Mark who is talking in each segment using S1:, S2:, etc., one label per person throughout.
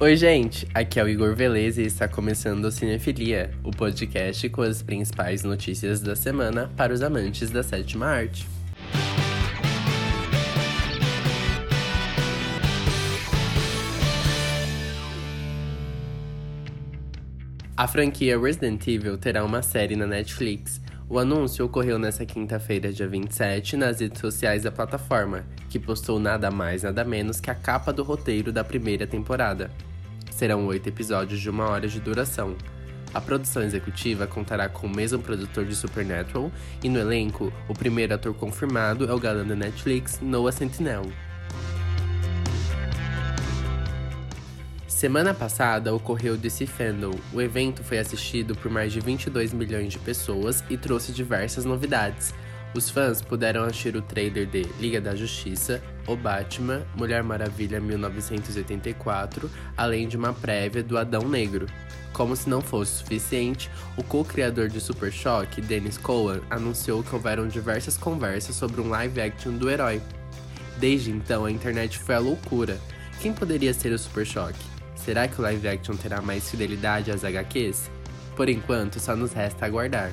S1: Oi, gente! Aqui é o Igor Velez e está começando o Cinefilia, o podcast com as principais notícias da semana para os amantes da sétima arte. A franquia Resident Evil terá uma série na Netflix. O anúncio ocorreu nesta quinta-feira, dia 27, nas redes sociais da plataforma, que postou nada mais nada menos que a capa do roteiro da primeira temporada. Serão oito episódios de uma hora de duração. A produção executiva contará com o mesmo produtor de Supernatural e no elenco, o primeiro ator confirmado é o galã da Netflix, Noah Centineo. Semana passada ocorreu o DC Fandom. O evento foi assistido por mais de 22 milhões de pessoas e trouxe diversas novidades. Os fãs puderam assistir o trailer de Liga da Justiça, O Batman, Mulher Maravilha 1984, além de uma prévia do Adão Negro. Como se não fosse suficiente, o co-criador de Super Choque, Dennis Cohen, anunciou que houveram diversas conversas sobre um live action do herói. Desde então, a internet foi à loucura. Quem poderia ser o Super Choque? Será que o live action terá mais fidelidade às HQs? Por enquanto, só nos resta aguardar.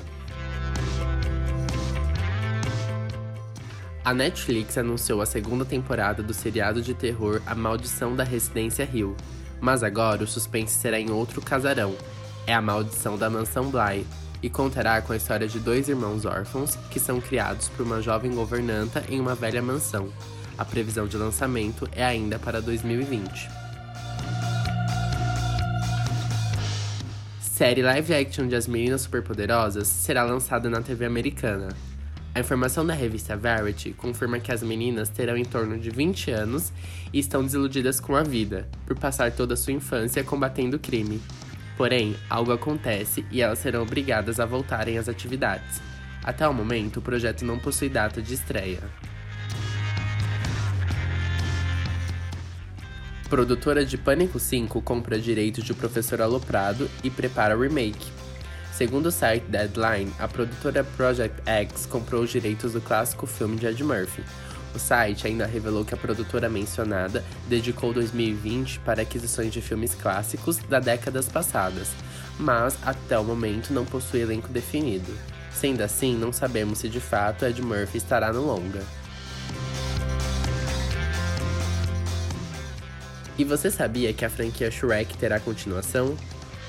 S1: A Netflix anunciou a segunda temporada do seriado de terror A Maldição da Residência Hill, mas agora o suspense será em outro casarão. É a Maldição da Mansão Bly, e contará com a história de dois irmãos órfãos que são criados por uma jovem governanta em uma velha mansão. A previsão de lançamento é ainda para 2020. Série live action de As Meninas Superpoderosas será lançada na TV americana. A informação da revista Variety confirma que as meninas terão em torno de 20 anos e estão desiludidas com a vida, por passar toda a sua infância combatendo o crime. Porém, algo acontece e elas serão obrigadas a voltarem às atividades. Até o momento, o projeto não possui data de estreia. Produtora de Pânico 5 compra direitos de Professor Aloprado e prepara remake. Segundo o site Deadline, a produtora Project X comprou os direitos do clássico filme de Ed Murphy. O site ainda revelou que a produtora mencionada dedicou 2020 para aquisições de filmes clássicos da décadas passadas, mas até o momento não possui elenco definido. Sendo assim, não sabemos se de fato Ed Murphy estará no longa. E você sabia que a franquia Shrek terá continuação?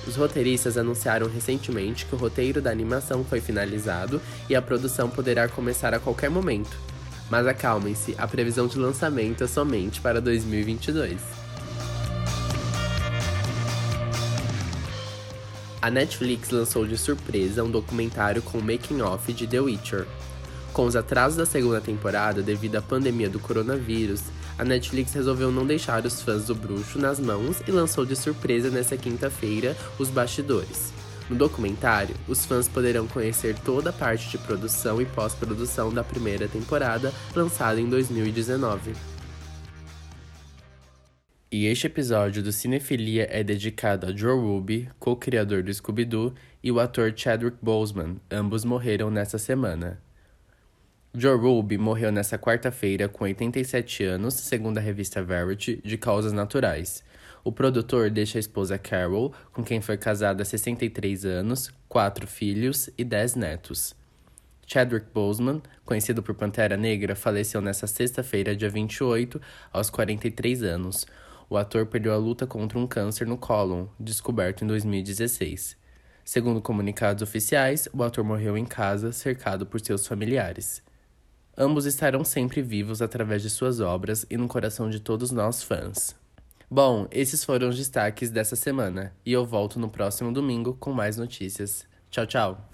S1: Os roteiristas anunciaram recentemente que o roteiro da animação foi finalizado e a produção poderá começar a qualquer momento. Mas acalmem-se, a previsão de lançamento é somente para 2022. A Netflix lançou de surpresa um documentário com o making-off de The Witcher. Com os atrasos da segunda temporada devido à pandemia do coronavírus, a Netflix resolveu não deixar os fãs do bruxo nas mãos e lançou de surpresa nesta quinta-feira os bastidores. No documentário, os fãs poderão conhecer toda a parte de produção e pós-produção da primeira temporada, lançada em 2019. E este episódio do Cinefilia é dedicado a Joe Ruby, co-criador do Scooby-Doo, e o ator Chadwick Boseman, ambos morreram nesta semana. Joe Ruby morreu nesta quarta-feira com 87 anos, segundo a revista Variety, de causas naturais. O produtor deixa a esposa Carol, com quem foi casado há 63 anos, quatro filhos e dez netos. Chadwick Boseman, conhecido por Pantera Negra, faleceu nesta sexta-feira, dia 28, aos 43 anos. O ator perdeu a luta contra um câncer no cólon, descoberto em 2016. Segundo comunicados oficiais, o ator morreu em casa, cercado por seus familiares. Ambos estarão sempre vivos através de suas obras e no coração de todos nós fãs. Bom, esses foram os destaques dessa semana e eu volto no próximo domingo com mais notícias. Tchau, tchau!